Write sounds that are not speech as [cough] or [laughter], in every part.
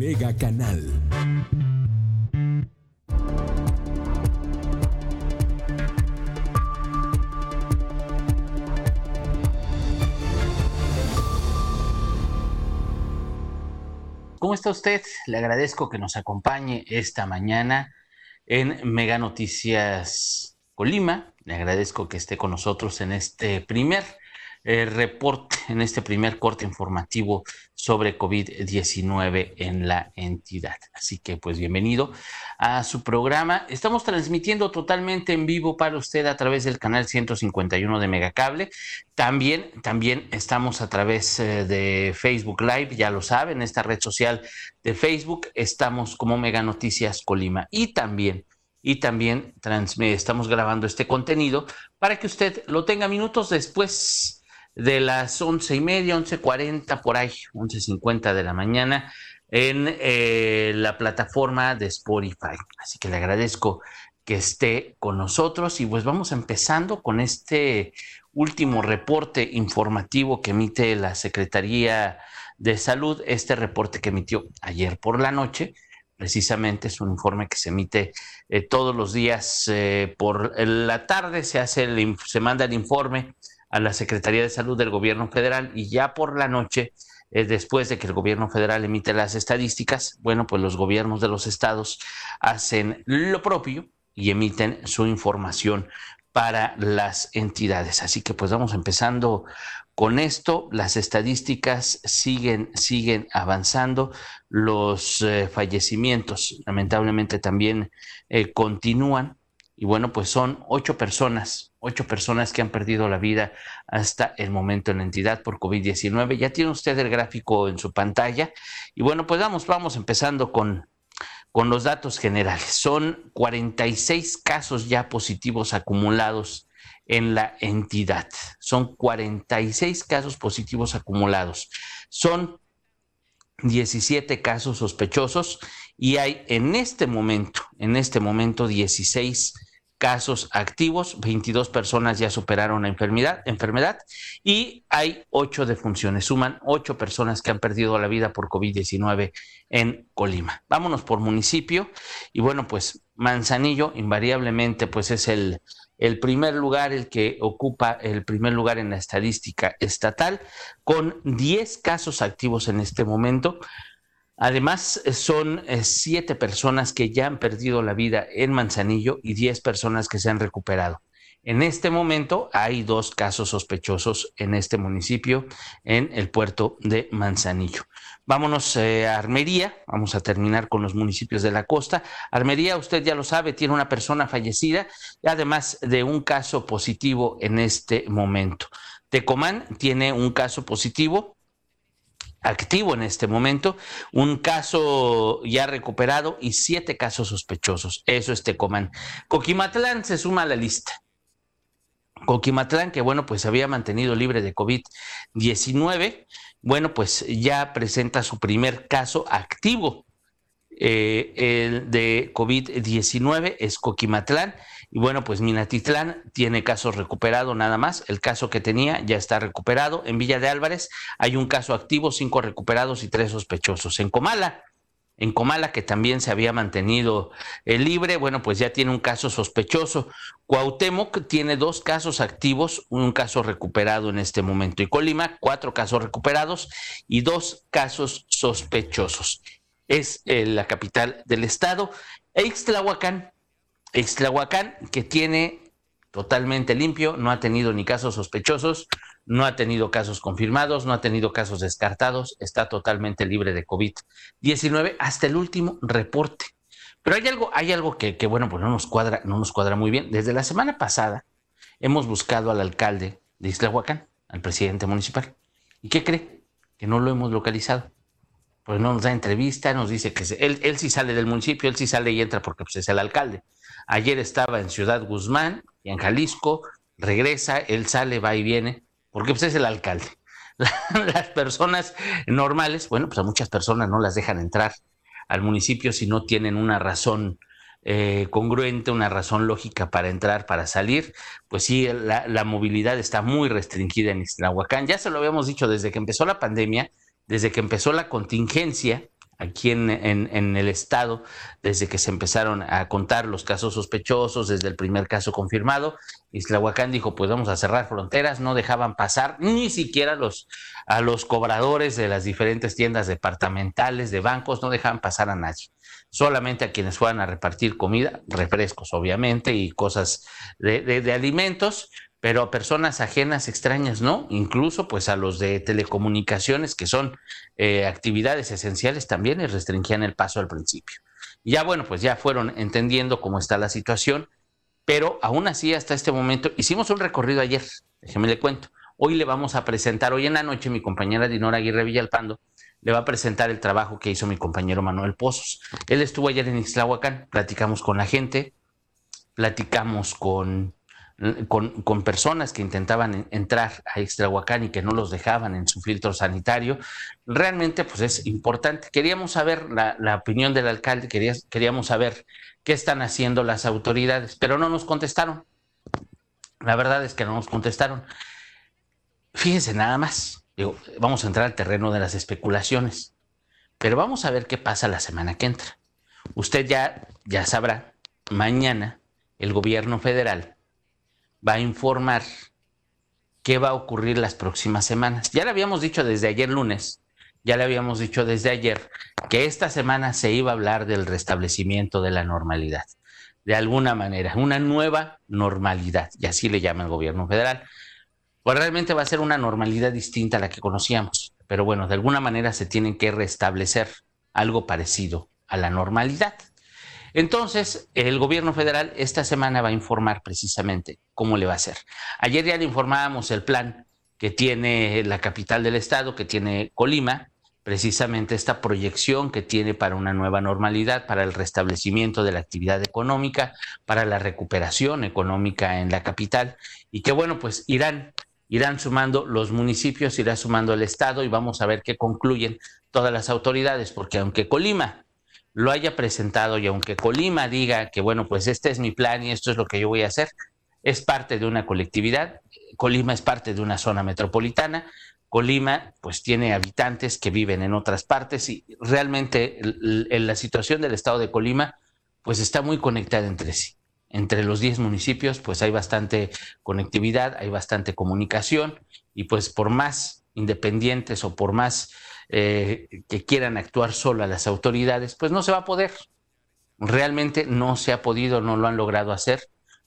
Mega Canal. ¿Cómo está usted? Le agradezco que nos acompañe esta mañana en Mega Noticias Colima. Le agradezco que esté con nosotros en este primer eh, reporte, en este primer corte informativo sobre COVID-19 en la entidad. Así que pues bienvenido a su programa. Estamos transmitiendo totalmente en vivo para usted a través del canal 151 de Megacable. También, también estamos a través eh, de Facebook Live, ya lo saben, esta red social de Facebook estamos como Mega Noticias Colima y también y también estamos grabando este contenido para que usted lo tenga minutos después de las once y media, once cuarenta por ahí, once cincuenta de la mañana en eh, la plataforma de Spotify. Así que le agradezco que esté con nosotros y pues vamos empezando con este último reporte informativo que emite la Secretaría de Salud, este reporte que emitió ayer por la noche. Precisamente es un informe que se emite eh, todos los días eh, por la tarde, se hace el, se manda el informe a la Secretaría de Salud del Gobierno Federal y ya por la noche, eh, después de que el Gobierno Federal emite las estadísticas, bueno, pues los gobiernos de los estados hacen lo propio y emiten su información para las entidades. Así que pues vamos empezando con esto. Las estadísticas siguen, siguen avanzando. Los eh, fallecimientos lamentablemente también eh, continúan. Y bueno, pues son ocho personas, ocho personas que han perdido la vida hasta el momento en la entidad por COVID-19. Ya tiene usted el gráfico en su pantalla. Y bueno, pues vamos, vamos empezando con, con los datos generales. Son 46 casos ya positivos acumulados en la entidad. Son 46 casos positivos acumulados. Son 17 casos sospechosos y hay en este momento, en este momento 16 casos activos, 22 personas ya superaron la enfermedad, enfermedad y hay ocho defunciones. Suman ocho personas que han perdido la vida por COVID-19 en Colima. Vámonos por municipio y bueno, pues Manzanillo invariablemente pues es el, el primer lugar, el que ocupa el primer lugar en la estadística estatal, con 10 casos activos en este momento. Además, eh, son eh, siete personas que ya han perdido la vida en Manzanillo y diez personas que se han recuperado. En este momento hay dos casos sospechosos en este municipio, en el puerto de Manzanillo. Vámonos eh, a Armería, vamos a terminar con los municipios de la costa. Armería, usted ya lo sabe, tiene una persona fallecida, además de un caso positivo en este momento. Tecomán tiene un caso positivo, activo en este momento, un caso ya recuperado y siete casos sospechosos. Eso es Tecomán. Coquimatlán se suma a la lista. Coquimatlán, que bueno, pues se había mantenido libre de COVID-19, bueno, pues ya presenta su primer caso activo eh, el de COVID-19, es Coquimatlán y bueno, pues Minatitlán tiene casos recuperados nada más. El caso que tenía ya está recuperado. En Villa de Álvarez hay un caso activo, cinco recuperados y tres sospechosos. En Comala, en Comala, que también se había mantenido eh, libre, bueno, pues ya tiene un caso sospechoso. Cuauhtémoc tiene dos casos activos, un caso recuperado en este momento. Y Colima, cuatro casos recuperados y dos casos sospechosos. Es eh, la capital del estado. Ixtlahuacán Ixtlahuacán, que tiene totalmente limpio, no ha tenido ni casos sospechosos, no ha tenido casos confirmados, no ha tenido casos descartados, está totalmente libre de COVID-19 hasta el último reporte. Pero hay algo, hay algo que, bueno, pues no nos cuadra, no nos cuadra muy bien. Desde la semana pasada hemos buscado al alcalde de Ixtlahuacán, al presidente municipal. ¿Y qué cree? Que no lo hemos localizado pues no nos da entrevista, nos dice que él, él sí sale del municipio, él sí sale y entra porque pues, es el alcalde. Ayer estaba en Ciudad Guzmán y en Jalisco, regresa, él sale, va y viene, porque pues es el alcalde. [laughs] Las personas normales, bueno, pues a muchas personas no las dejan entrar al municipio si no tienen una razón eh, congruente, una razón lógica para entrar, para salir, pues sí, la, movilidad está muy restringida en Ixtlahuacán. Ya se lo habíamos dicho desde que empezó la pandemia, desde que empezó la contingencia aquí en, en, el estado desde que se empezaron a contar los casos sospechosos, desde el primer caso confirmado. Islahuacán dijo, pues vamos a cerrar fronteras, no dejaban pasar ni siquiera los, a los cobradores de las diferentes tiendas departamentales, de bancos, no dejaban pasar a nadie. Solamente a quienes fueran a repartir comida, refrescos obviamente y cosas de, de alimentos, pero a personas ajenas, extrañas, no. Incluso pues a los de telecomunicaciones, que son eh, actividades esenciales, también les restringían el paso al principio. Ya bueno, pues ya fueron entendiendo cómo está la situación, pero aún así hasta este momento hicimos un recorrido ayer, déjeme le cuento. Hoy le vamos a presentar, hoy en la noche mi compañera Dinora Aguirre Villalpando le va a presentar el trabajo que hizo mi compañero Manuel Pozos. Él estuvo ayer en Ixtlahuacán, platicamos con la gente, platicamos con con, personas que intentaban entrar a Extrahuacán y que no los dejaban en su filtro sanitario, realmente pues es importante. Queríamos saber la, opinión del alcalde, queríamos saber qué están haciendo las autoridades, pero no nos contestaron. La verdad es que no nos contestaron. Fíjense nada más, digo, vamos a entrar al terreno de las especulaciones, pero vamos a ver qué pasa la semana que entra. Usted ya, ya sabrá, mañana el gobierno federal va a informar qué va a ocurrir las próximas semanas. Ya le habíamos dicho desde ayer lunes, ya le habíamos dicho desde ayer que esta semana se iba a hablar del restablecimiento de la normalidad, de alguna manera, una nueva normalidad, y así le llama el gobierno federal. Pues realmente va a ser una normalidad distinta a la que conocíamos, pero bueno, de alguna manera se tiene que restablecer algo parecido a la normalidad. Entonces, el gobierno federal esta semana va a informar precisamente cómo le va a hacer. Ayer ya le informábamos el plan que tiene la capital del estado, que tiene Colima, precisamente esta proyección que tiene para una nueva normalidad, para el restablecimiento de la actividad económica, para la recuperación económica en la capital y que bueno, pues irán irán sumando los municipios, irá sumando el estado y vamos a ver qué concluyen todas las autoridades, porque aunque Colima lo haya presentado y aunque Colima diga que, bueno, pues este es mi plan y esto es lo que yo voy a hacer, es parte de una colectividad, Colima es parte de una zona metropolitana, Colima pues tiene habitantes que viven en otras partes y realmente en la situación del estado de Colima pues está muy conectada entre sí. Entre los 10 municipios pues hay bastante conectividad, hay bastante comunicación y pues por más independientes o por más eh, que quieran actuar sola las autoridades, pues no se va a poder. Realmente no se ha podido, no lo han logrado hacer.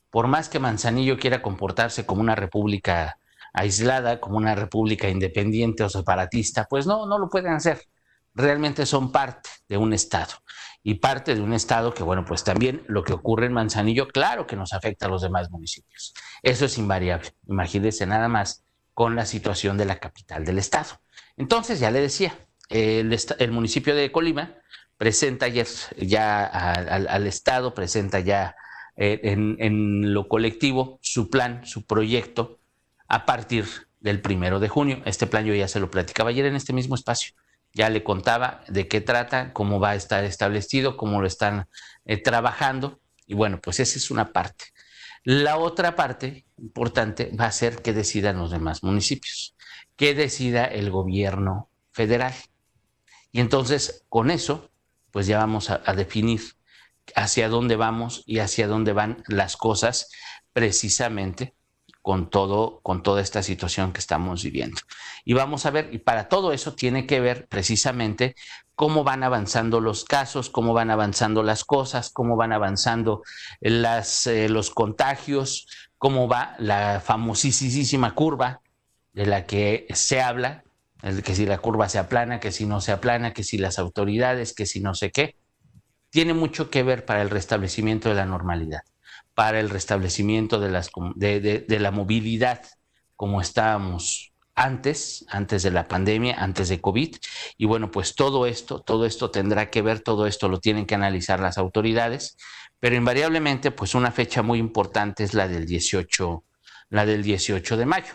Por más que Manzanillo quiera comportarse como una república aislada, como una república independiente o separatista, pues no, no lo pueden hacer. Realmente son parte de un Estado. Y parte de un Estado que, bueno, pues también lo que ocurre en Manzanillo, claro que nos afecta a los demás municipios. Eso es invariable. Imagínense nada más con la situación de la capital del Estado. Entonces, ya le decía, el, municipio de Colima presenta ya, al, Estado, presenta ya eh, en, lo colectivo su plan, su proyecto a partir del primero de junio. Este plan yo ya se lo platicaba ayer en este mismo espacio. Ya le contaba de qué trata, cómo va a estar establecido, cómo lo están eh, trabajando. Y bueno, pues esa es una parte. La otra parte importante va a ser que decidan los demás municipios que decida el gobierno federal. Y entonces, con eso, pues ya vamos a, definir hacia dónde vamos y hacia dónde van las cosas precisamente con todo con toda esta situación que estamos viviendo. Y vamos a ver y para todo eso tiene que ver precisamente cómo van avanzando los casos, cómo van avanzando las cosas, cómo van avanzando las, eh, los contagios, cómo va la famosísima curva de la que se habla, que si la curva se aplana, que si no se aplana, que si las autoridades, que si no sé qué, tiene mucho que ver para el restablecimiento de la normalidad, para el restablecimiento de, las, de, de la movilidad como estábamos antes, antes de la pandemia, antes de COVID. Y bueno, pues todo esto, todo esto tendrá que ver, todo esto lo tienen que analizar las autoridades, pero invariablemente, pues una fecha muy importante es la del 18, la del 18 de mayo.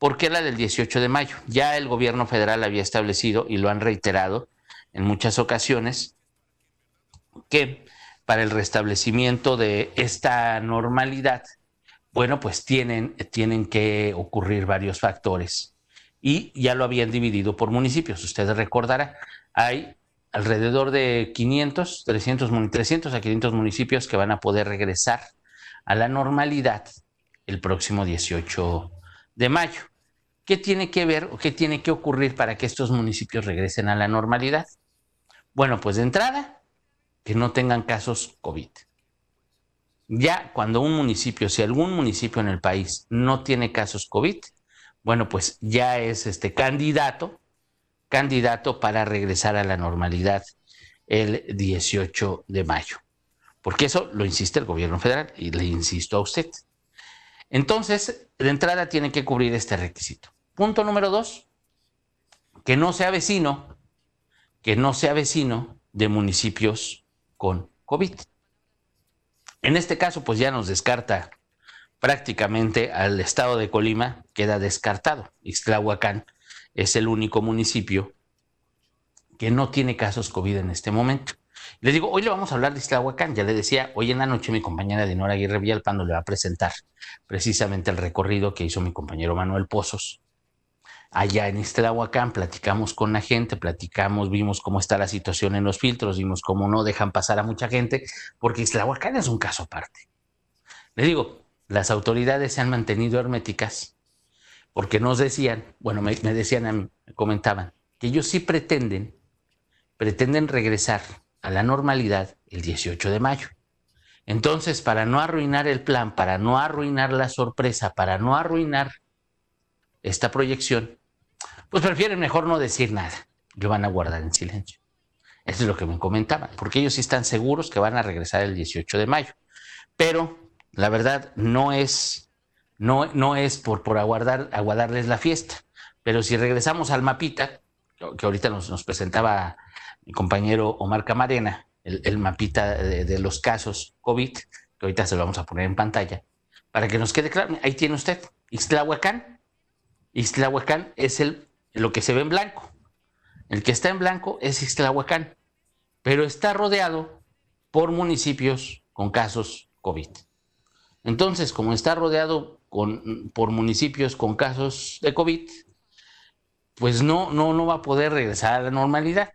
¿Por qué la del 18 de mayo? Ya el gobierno federal había establecido, y lo han reiterado en muchas ocasiones, que para el restablecimiento de esta normalidad, bueno, pues tienen, tienen que ocurrir varios factores. Y ya lo habían dividido por municipios. Ustedes recordarán, hay alrededor de 500, 300, 300 a 500 municipios que van a poder regresar a la normalidad el próximo 18 de mayo. ¿Qué tiene que ver o qué tiene que ocurrir para que estos municipios regresen a la normalidad? Bueno, pues de entrada, que no tengan casos COVID. Ya cuando un municipio, si algún municipio en el país no tiene casos COVID, bueno, pues ya es este candidato, candidato para regresar a la normalidad el 18 de mayo. Porque eso lo insiste el gobierno federal y le insisto a usted. Entonces, de entrada tiene que cubrir este requisito. Punto número dos, que no sea vecino, que no sea vecino de municipios con COVID. En este caso, pues ya nos descarta prácticamente al estado de Colima, queda descartado. Ixtlahuacán es el único municipio que no tiene casos COVID en este momento. Les digo, hoy le vamos a hablar de Ixtlahuacán. Ya le decía, hoy en la noche mi compañera Dinora Aguirre Villalpando le va a presentar precisamente el recorrido que hizo mi compañero Manuel Pozos. Allá en Ixtlahuacán platicamos con la gente, platicamos, vimos cómo está la situación en los filtros, vimos cómo no dejan pasar a mucha gente, porque Ixtlahuacán es un caso aparte. Le digo, las autoridades se han mantenido herméticas porque nos decían, bueno, me, decían, me comentaban, que ellos sí pretenden, pretenden regresar a la normalidad el 18 de mayo. Entonces, para no arruinar el plan, para no arruinar la sorpresa, para no arruinar esta proyección, pues prefieren mejor no decir nada. Lo van a guardar en silencio. Eso es lo que me comentaban, porque ellos sí están seguros que van a regresar el 18 de mayo. Pero la verdad no es, no, no es por, por aguardar, aguardarles la fiesta. Pero si regresamos al mapita, que ahorita nos, nos presentaba mi compañero Omar Camarena, el, mapita de, los casos COVID, que ahorita se lo vamos a poner en pantalla, para que nos quede claro. Ahí tiene usted, Ixtlahuacán. Ixtlahuacán es el, lo que se ve en blanco. El que está en blanco es Ixtlahuacán, pero está rodeado por municipios con casos COVID. Entonces, como está rodeado con, por municipios con casos de COVID, pues no, no, no va a poder regresar a la normalidad.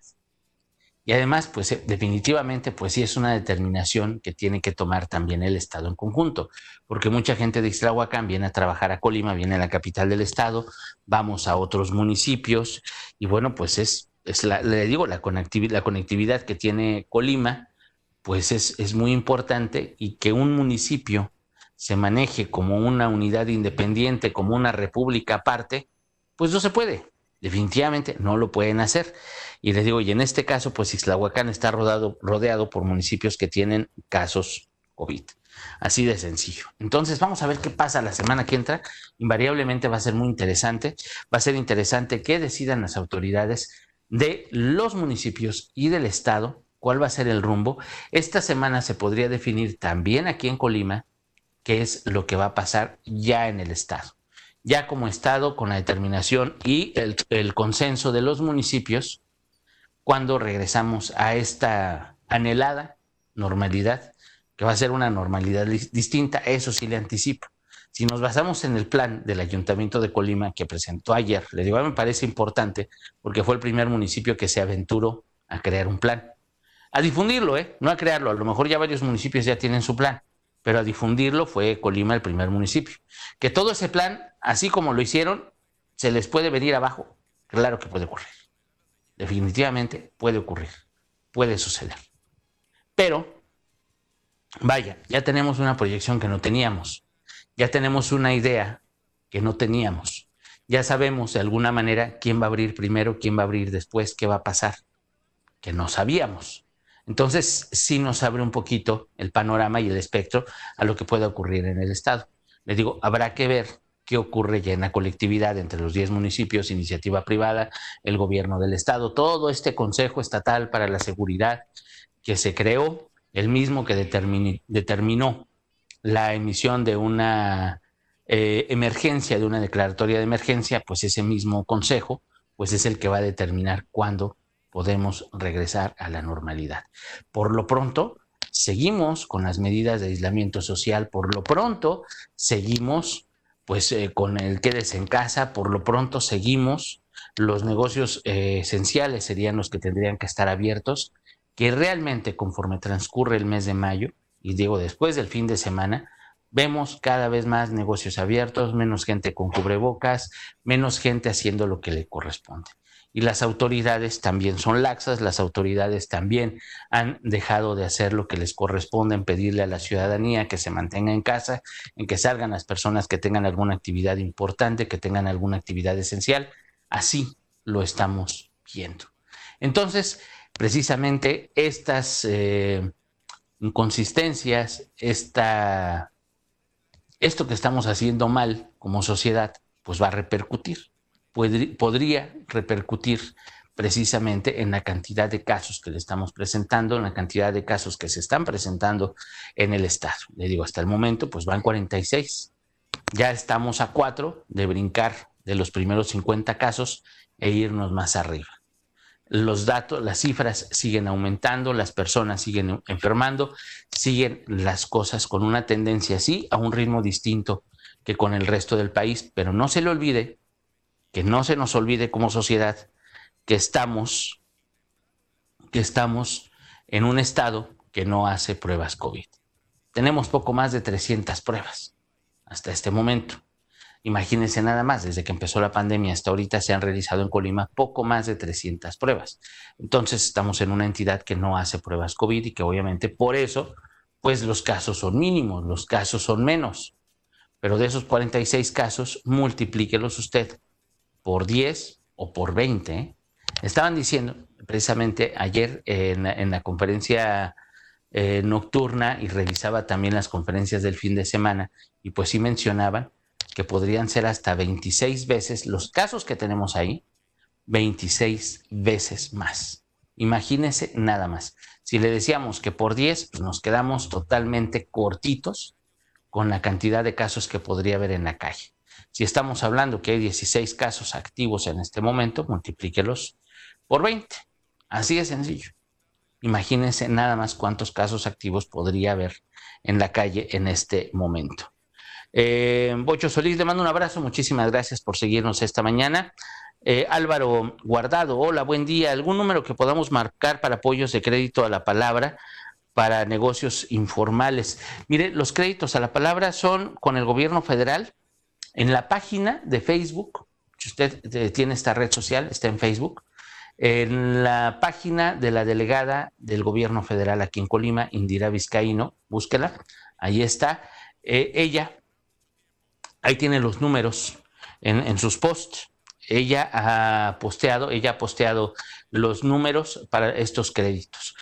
Y además, pues eh, definitivamente, pues sí es una determinación que tiene que tomar también el Estado en conjunto, porque mucha gente de Ixtlahuacán viene a trabajar a Colima, viene a la capital del Estado, vamos a otros municipios, y bueno, pues es, es la, le digo, la conectividad, la conectividad que tiene Colima, pues es, es muy importante y que un municipio se maneje como una unidad independiente, como una república aparte, pues no se puede. Definitivamente no lo pueden hacer. Y les digo, y en este caso, pues Ixtlahuacán está rodado, rodeado por municipios que tienen casos COVID. Así de sencillo. Entonces, vamos a ver qué pasa la semana que entra. Invariablemente va a ser muy interesante. Va a ser interesante que decidan las autoridades de los municipios y del Estado cuál va a ser el rumbo. Esta semana se podría definir también aquí en Colima qué es lo que va a pasar ya en el Estado. Ya como Estado, con la determinación y el, consenso de los municipios, cuando regresamos a esta anhelada normalidad, que va a ser una normalidad distinta, eso sí le anticipo. Si nos basamos en el plan del Ayuntamiento de Colima que presentó ayer, le digo, me parece importante porque fue el primer municipio que se aventuró a crear un plan. A difundirlo, ¿eh? no a crearlo. A lo mejor ya varios municipios ya tienen su plan pero a difundirlo fue Colima el primer municipio. Que todo ese plan, así como lo hicieron, se les puede venir abajo. Claro que puede ocurrir. Definitivamente puede ocurrir. Puede suceder. Pero, vaya, ya tenemos una proyección que no teníamos. Ya tenemos una idea que no teníamos. Ya sabemos de alguna manera quién va a abrir primero, quién va a abrir después, qué va a pasar. Que no sabíamos. Entonces, sí nos abre un poquito el panorama y el espectro a lo que pueda ocurrir en el Estado. Les digo, habrá que ver qué ocurre ya en la colectividad entre los 10 municipios, iniciativa privada, el gobierno del Estado, todo este Consejo Estatal para la Seguridad que se creó, el mismo que determinó la emisión de una eh, emergencia, de una declaratoria de emergencia, pues ese mismo Consejo, pues es el que va a determinar cuándo podemos regresar a la normalidad. Por lo pronto, seguimos con las medidas de aislamiento social, por lo pronto, seguimos pues eh, con el quédese en casa, por lo pronto seguimos los negocios eh, esenciales serían los que tendrían que estar abiertos, que realmente conforme transcurre el mes de mayo, y digo después del fin de semana, vemos cada vez más negocios abiertos, menos gente con cubrebocas, menos gente haciendo lo que le corresponde. Y las autoridades también son laxas, las autoridades también han dejado de hacer lo que les corresponde en pedirle a la ciudadanía que se mantenga en casa, en que salgan las personas que tengan alguna actividad importante, que tengan alguna actividad esencial. Así lo estamos viendo. Entonces, precisamente estas eh, inconsistencias, esta esto que estamos haciendo mal como sociedad, pues va a repercutir. Podría repercutir precisamente en la cantidad de casos que le estamos presentando, en la cantidad de casos que se están presentando en el Estado. Le digo, hasta el momento, pues van 46. Ya estamos a cuatro de brincar de los primeros 50 casos e irnos más arriba los datos, las cifras siguen aumentando, las personas siguen enfermando, siguen las cosas con una tendencia así, a un ritmo distinto que con el resto del país, pero no se le olvide, que no se nos olvide como sociedad que estamos, que estamos en un estado que no hace pruebas COVID. Tenemos poco más de 300 pruebas hasta este momento. Imagínense nada más, desde que empezó la pandemia hasta ahorita se han realizado en Colima poco más de 300 pruebas. Entonces estamos en una entidad que no hace pruebas COVID y que obviamente por eso, pues los casos son mínimos, los casos son menos. Pero de esos 46 casos, multiplíquelos usted por 10 o por 20. ¿eh? Estaban diciendo precisamente ayer en, la conferencia eh, nocturna y revisaba también las conferencias del fin de semana y pues sí mencionaban que podrían ser hasta 26 veces los casos que tenemos ahí, 26 veces más. Imagínese nada más. Si le decíamos que por 10, pues nos quedamos totalmente cortitos con la cantidad de casos que podría haber en la calle. Si estamos hablando que hay 16 casos activos en este momento, multiplíquelos por 20. Así de sencillo. Imagínense nada más cuántos casos activos podría haber en la calle en este momento. Eh, Bocho Solís, le mando un abrazo, muchísimas gracias por seguirnos esta mañana. Eh, Álvaro Guardado, hola, buen día. ¿Algún número que podamos marcar para apoyos de crédito a la palabra para negocios informales? Mire, los créditos a la palabra son con el gobierno federal en la página de Facebook. Si usted eh, tiene esta red social, está en Facebook. En la página de la delegada del gobierno federal aquí en Colima, Indira Vizcaíno, búsquela, ahí está. ella ahí tiene los números en, sus posts. Ella ha posteado, ella ha posteado los números para estos créditos.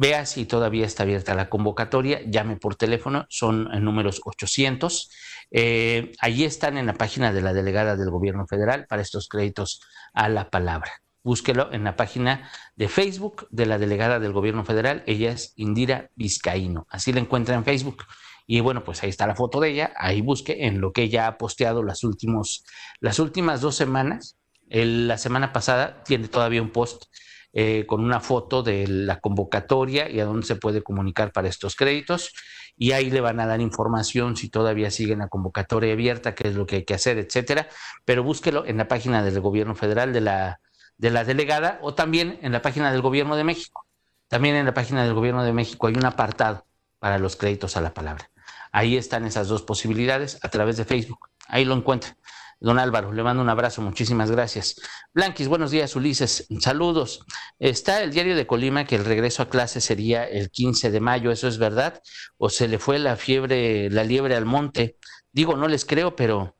Vea si todavía está abierta la convocatoria, llame por teléfono, son números 800. Eh, allí están en la página de la delegada del gobierno federal para estos créditos a la palabra. Búsquelo en la página de Facebook de la delegada del gobierno federal. Ella es Indira Vizcaíno. Así la encuentra en Facebook. Y bueno, pues ahí está la foto de ella, ahí busque en lo que ella ha posteado las, últimos, las últimas dos semanas. la semana pasada tiene todavía un post eh, con una foto de la convocatoria y a dónde se puede comunicar para estos créditos. Y ahí le van a dar información si todavía sigue la convocatoria abierta, qué es lo que hay que hacer, etcétera. Pero búsquelo en la página del gobierno federal de la, de la delegada o también en la página del gobierno de México. También en la página del gobierno de México hay un apartado para los créditos a la palabra. Ahí están esas dos posibilidades a través de Facebook. Ahí lo encuentra. Don Álvaro, le mando un abrazo, muchísimas gracias. Blanquis, buenos días, Ulises, saludos. Está el diario de Colima que el regreso a clase sería el 15 de mayo, ¿eso es verdad? ¿O se le fue la fiebre, la liebre al monte? Digo, no les creo, pero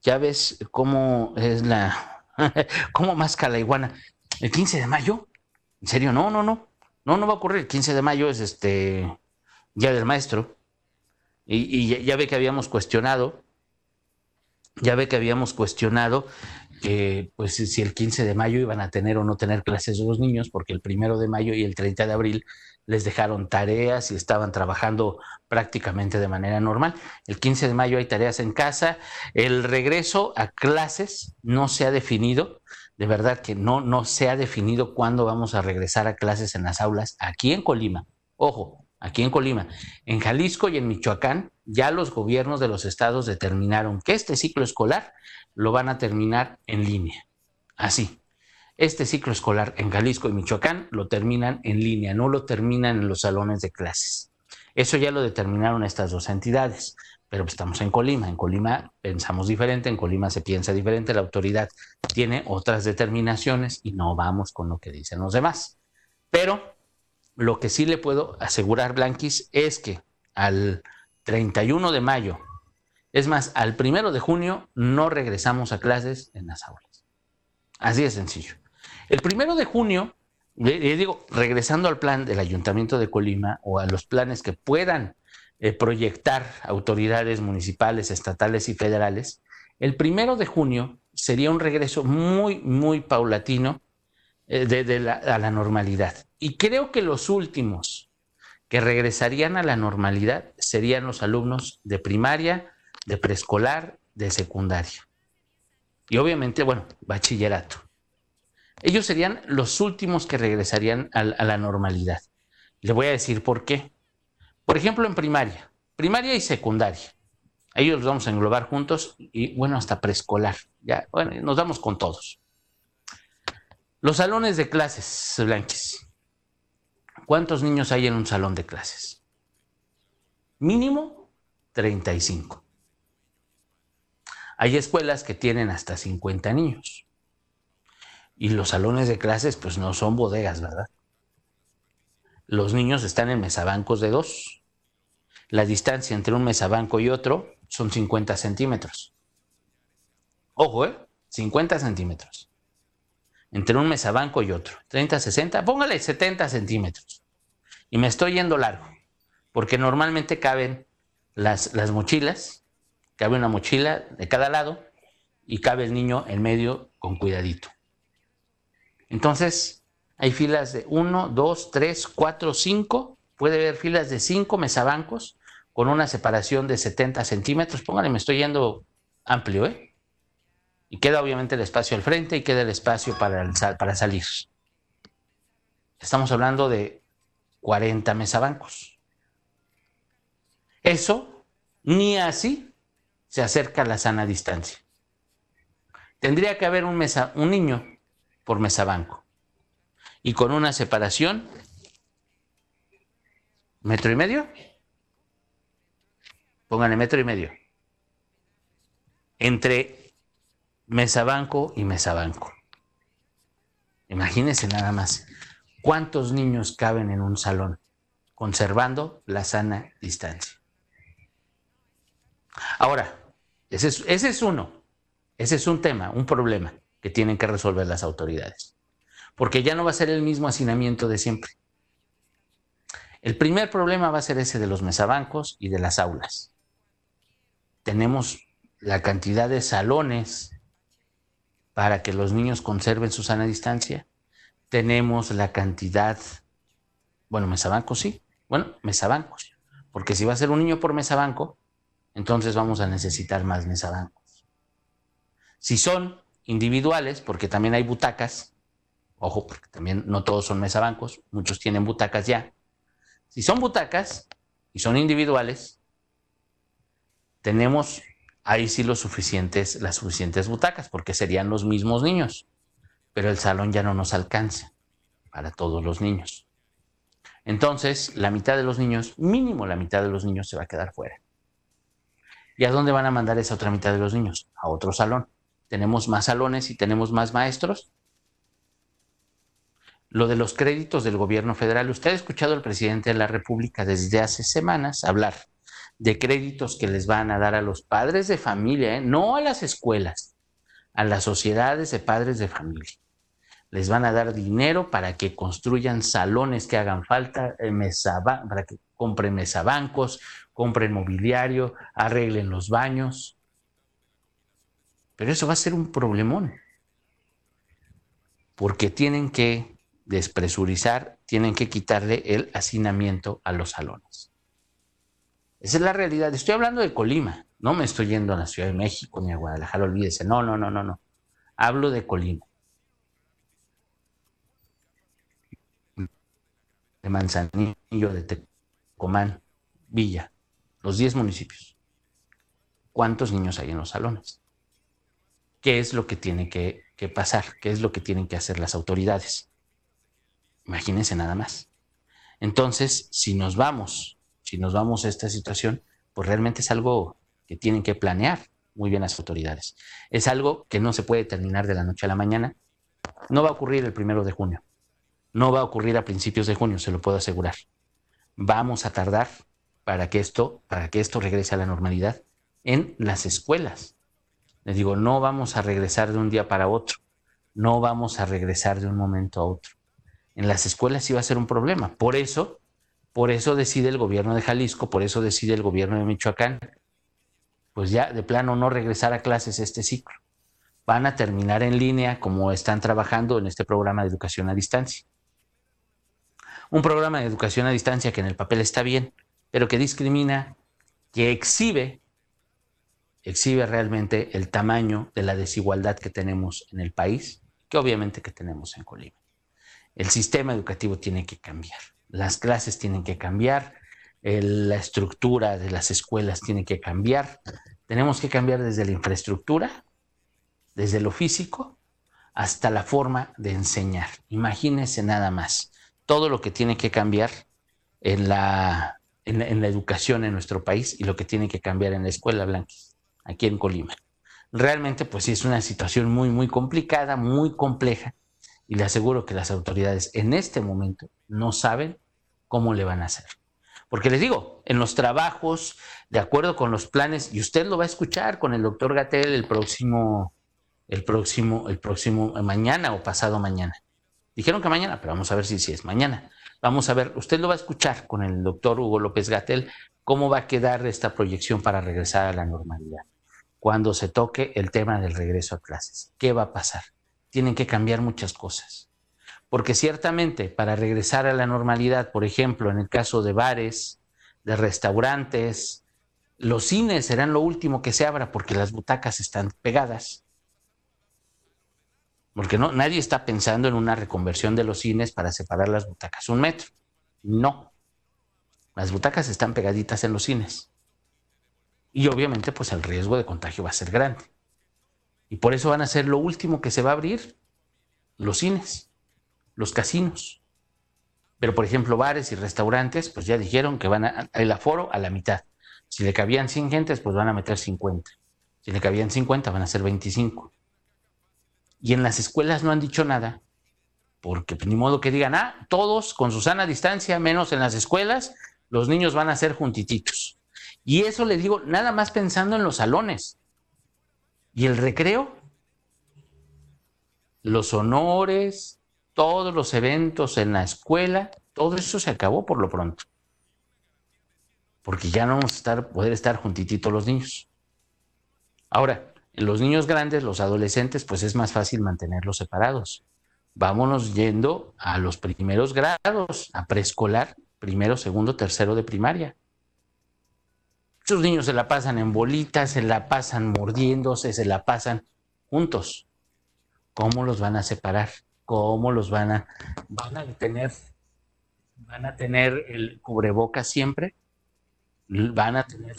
ya ves cómo es la, [laughs] cómo más la iguana. ¿El 15 de mayo? ¿En serio? No, no, no. No, no va a ocurrir. El 15 de mayo es este Día del Maestro. Y, ya ve que habíamos cuestionado, ya ve que habíamos cuestionado pues si el 15 de mayo iban a tener o no tener clases los niños, porque el primero de mayo y el 30 de abril les dejaron tareas y estaban trabajando prácticamente de manera normal. El 15 de mayo hay tareas en casa. El regreso a clases no se ha definido. De verdad que no, no se ha definido cuándo vamos a regresar a clases en las aulas aquí en Colima. Ojo, aquí en Colima. En Jalisco y en Michoacán ya los gobiernos de los estados determinaron que este ciclo escolar lo van a terminar en línea. así. Este ciclo escolar en Jalisco y Michoacán lo terminan en línea, no lo terminan en los salones de clases. Eso ya lo determinaron estas dos entidades, pero estamos en Colima. En Colima pensamos diferente, en Colima se piensa diferente, la autoridad tiene otras determinaciones y no vamos con lo que dicen los demás. Pero lo que sí le puedo asegurar, Blanquis, es que al 31 de mayo, es más, al 1 de junio no regresamos a clases en las aulas. Así de sencillo. El 1 de junio le, digo, regresando al plan del Ayuntamiento de Colima o a los planes que puedan eh, proyectar autoridades municipales, estatales y federales, el primero de junio sería un regreso muy, muy paulatino eh, a la normalidad. Y creo que los últimos que regresarían a la normalidad serían los alumnos de primaria, de preescolar, de secundaria. Y obviamente, bueno, bachillerato ellos serían los últimos que regresarían a, la normalidad. Le voy a decir por qué. Por ejemplo, en primaria, primaria y secundaria. Ellos los vamos a englobar juntos y bueno, hasta preescolar. Ya, bueno, nos damos con todos. Los salones de clases, Blanquis. ¿Cuántos niños hay en un salón de clases? Mínimo 35. Hay escuelas que tienen hasta 50 niños. Y los salones de clases, pues no son bodegas, ¿verdad? Los niños están en mesabancos de dos. La distancia entre un mesabanco y otro son 50 centímetros. Ojo, ¿eh? 50 centímetros. Entre un mesabanco y otro. 30, 60, póngale 70 centímetros. Y me estoy yendo largo. Porque normalmente caben las, las mochilas. Cabe una mochila de cada lado y cabe el niño en medio con cuidadito. Entonces, hay filas de 1, 2, 3, 4, 5. Puede haber filas de 5 mesabancos con una separación de 70 centímetros. Póngale, me estoy yendo amplio, ¿eh? Y queda obviamente el espacio al frente y queda el espacio para, para salir. Estamos hablando de 40 mesabancos. Eso ni así se acerca a la sana distancia. Tendría que haber un, mesa, un niño por mesabanco. Y con una separación, metro y medio. Pónganle metro y medio. Entre mesabanco y mesabanco. Imagínense nada más cuántos niños caben en un salón, conservando la sana distancia. Ahora, ese es, uno, ese es un tema, un problema que tienen que resolver las autoridades. Porque ya no va a ser el mismo hacinamiento de siempre. El primer problema va a ser ese de los mesabancos y de las aulas. Tenemos la cantidad de salones para que los niños conserven su sana distancia. Tenemos la cantidad, bueno, mesabancos sí, bueno, mesabancos. Porque si va a ser un niño por mesabanco, entonces vamos a necesitar más mesabancos. Si son individuales, porque también hay butacas, ojo, porque también no todos son mesabancos, muchos tienen butacas ya. Si son butacas y son individuales, tenemos ahí sí los suficientes, las suficientes butacas, porque serían los mismos niños, pero el salón ya no nos alcanza para todos los niños. Entonces, la mitad de los niños, mínimo la mitad de los niños se va a quedar fuera. ¿Y a dónde van a mandar esa otra mitad de los niños? A otro salón tenemos más salones y tenemos más maestros. Lo de los créditos del gobierno federal. Usted ha escuchado al presidente de la República desde hace semanas hablar de créditos que les van a dar a los padres de familia, ¿eh? no a las escuelas, a las sociedades de padres de familia. Les van a dar dinero para que construyan salones que hagan falta, eh, para que compren mesabancos, compren mobiliario, arreglen los baños. Pero eso va a ser un problemón. Porque tienen que despresurizar, tienen que quitarle el hacinamiento a los salones. Esa es la realidad. Estoy hablando de Colima. No me estoy yendo a la Ciudad de México ni a Guadalajara, olvídese. No, no, no, no, no. Hablo de Colima. De Manzanillo, de Tecomán, Villa, los 10 municipios. ¿Cuántos niños hay en los salones? qué es lo que tiene que, que pasar, qué es lo que tienen que hacer las autoridades. Imagínense nada más. Entonces, si nos vamos, si nos vamos a esta situación, pues realmente es algo que tienen que planear muy bien las autoridades. Es algo que no se puede terminar de la noche a la mañana. No va a ocurrir el primero de junio. No va a ocurrir a principios de junio, se lo puedo asegurar. Vamos a tardar para que esto, para que esto regrese a la normalidad en las escuelas. Les digo, no vamos a regresar de un día para otro. No vamos a regresar de un momento a otro. En las escuelas sí va a ser un problema. Por eso, por eso decide el gobierno de Jalisco, por eso decide el gobierno de Michoacán, pues ya de plano no regresar a clases este ciclo. Van a terminar en línea como están trabajando en este programa de educación a distancia. Un programa de educación a distancia que en el papel está bien, pero que discrimina, que exhibe, exhibe realmente el tamaño de la desigualdad que tenemos en el país, que obviamente que tenemos en Colima. El sistema educativo tiene que cambiar, las clases tienen que cambiar, la estructura de las escuelas tiene que cambiar. Tenemos que cambiar desde la infraestructura, desde lo físico, hasta la forma de enseñar. Imagínense nada más todo lo que tiene que cambiar en la, en la, educación en nuestro país y lo que tiene que cambiar en la escuela Blanquis, aquí en Colima. Realmente, pues sí, es una situación muy, muy complicada, muy compleja, y le aseguro que las autoridades en este momento no saben cómo le van a hacer. Porque les digo, en los trabajos, de acuerdo con los planes, y usted lo va a escuchar con el doctor Gatel el próximo, el próximo, el próximo eh, mañana o pasado mañana. Dijeron que mañana, pero vamos a ver si, es mañana. Vamos a ver, usted lo va a escuchar con el doctor Hugo López Gatel, cómo va a quedar esta proyección para regresar a la normalidad. Cuando se toque el tema del regreso a clases, ¿qué va a pasar? Tienen que cambiar muchas cosas. Porque ciertamente para regresar a la normalidad, por ejemplo, en el caso de bares, de restaurantes, los cines serán lo último que se abra porque las butacas están pegadas. Porque no, nadie está pensando en una reconversión de los cines para separar las butacas un metro. No. Las butacas están pegaditas en los cines. Y obviamente, pues el riesgo de contagio va a ser grande. Y por eso van a ser lo último que se va a abrir los cines los casinos. Pero, por ejemplo, bares y restaurantes, pues ya dijeron que van a, el aforo a la mitad. Si le cabían 100 gentes, pues van a meter 50. Si le cabían 50, van a ser 25. Y en las escuelas no han dicho nada, porque pues, ni modo que digan, ah, todos con su sana distancia, menos en las escuelas, los niños van a ser juntititos. Y eso le digo, nada más pensando en los salones. Y el recreo, los honores, todos los eventos en la escuela, todo eso se acabó por lo pronto. Porque ya no vamos a estar, poder estar juntititos los niños. Ahora, los niños grandes, los adolescentes, pues es más fácil mantenerlos separados. Vámonos yendo a los primeros grados, a preescolar, primero, segundo, tercero de primaria. Muchos niños se la pasan en bolitas, se la pasan mordiéndose, se la pasan juntos. ¿Cómo los van a separar? cómo los van a, van a tener, van a tener el cubrebocas siempre, van a tener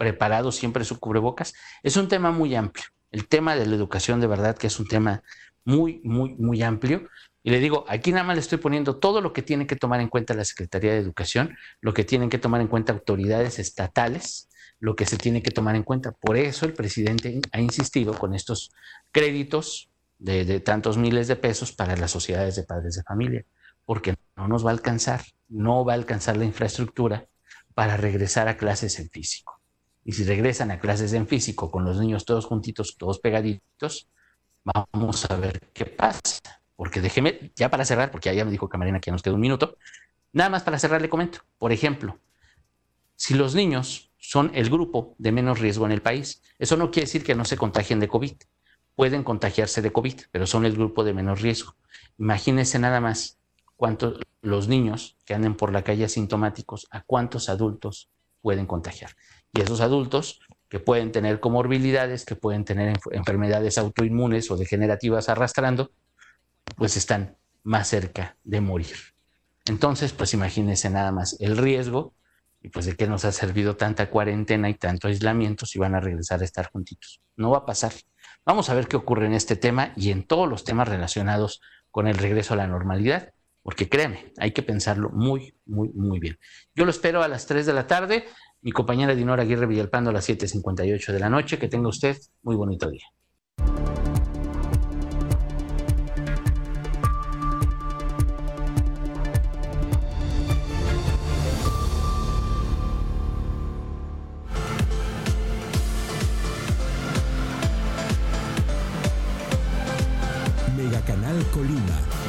preparado siempre su cubrebocas. Es un tema muy amplio. El tema de la educación de verdad que es un tema muy, muy, muy amplio. Y le digo, aquí nada más le estoy poniendo todo lo que tiene que tomar en cuenta la Secretaría de Educación, lo que tienen que tomar en cuenta autoridades estatales, lo que se tiene que tomar en cuenta. Por eso el presidente ha insistido con estos créditos de, tantos miles de pesos para las sociedades de padres de familia, porque no nos va a alcanzar, no va a alcanzar la infraestructura para regresar a clases en físico. Y si regresan a clases en físico con los niños todos juntitos, todos pegaditos, vamos a ver qué pasa. Porque déjeme, ya para cerrar, porque ya me dijo Camarena que ya nos queda un minuto, nada más para cerrar le comento. Por ejemplo, si los niños son el grupo de menos riesgo en el país, eso no quiere decir que no se contagien de COVID pueden contagiarse de COVID, pero son el grupo de menor riesgo. Imagínense nada más cuántos los niños que anden por la calle asintomáticos, a cuántos adultos pueden contagiar. Y esos adultos que pueden tener comorbilidades, que pueden tener enfermedades autoinmunes o degenerativas arrastrando, pues están más cerca de morir. Entonces, pues imagínense nada más el riesgo Y pues de qué nos ha servido tanta cuarentena y tanto aislamiento si van a regresar a estar juntitos. No va a pasar. Vamos a ver qué ocurre en este tema y en todos los temas relacionados con el regreso a la normalidad, porque créeme, hay que pensarlo muy, muy, muy bien. Yo lo espero a las 3 de la tarde. Mi compañera Dinora Aguirre Villalpando a las 7.58 de la noche. Que tenga usted muy bonito día. Mega Canal Colima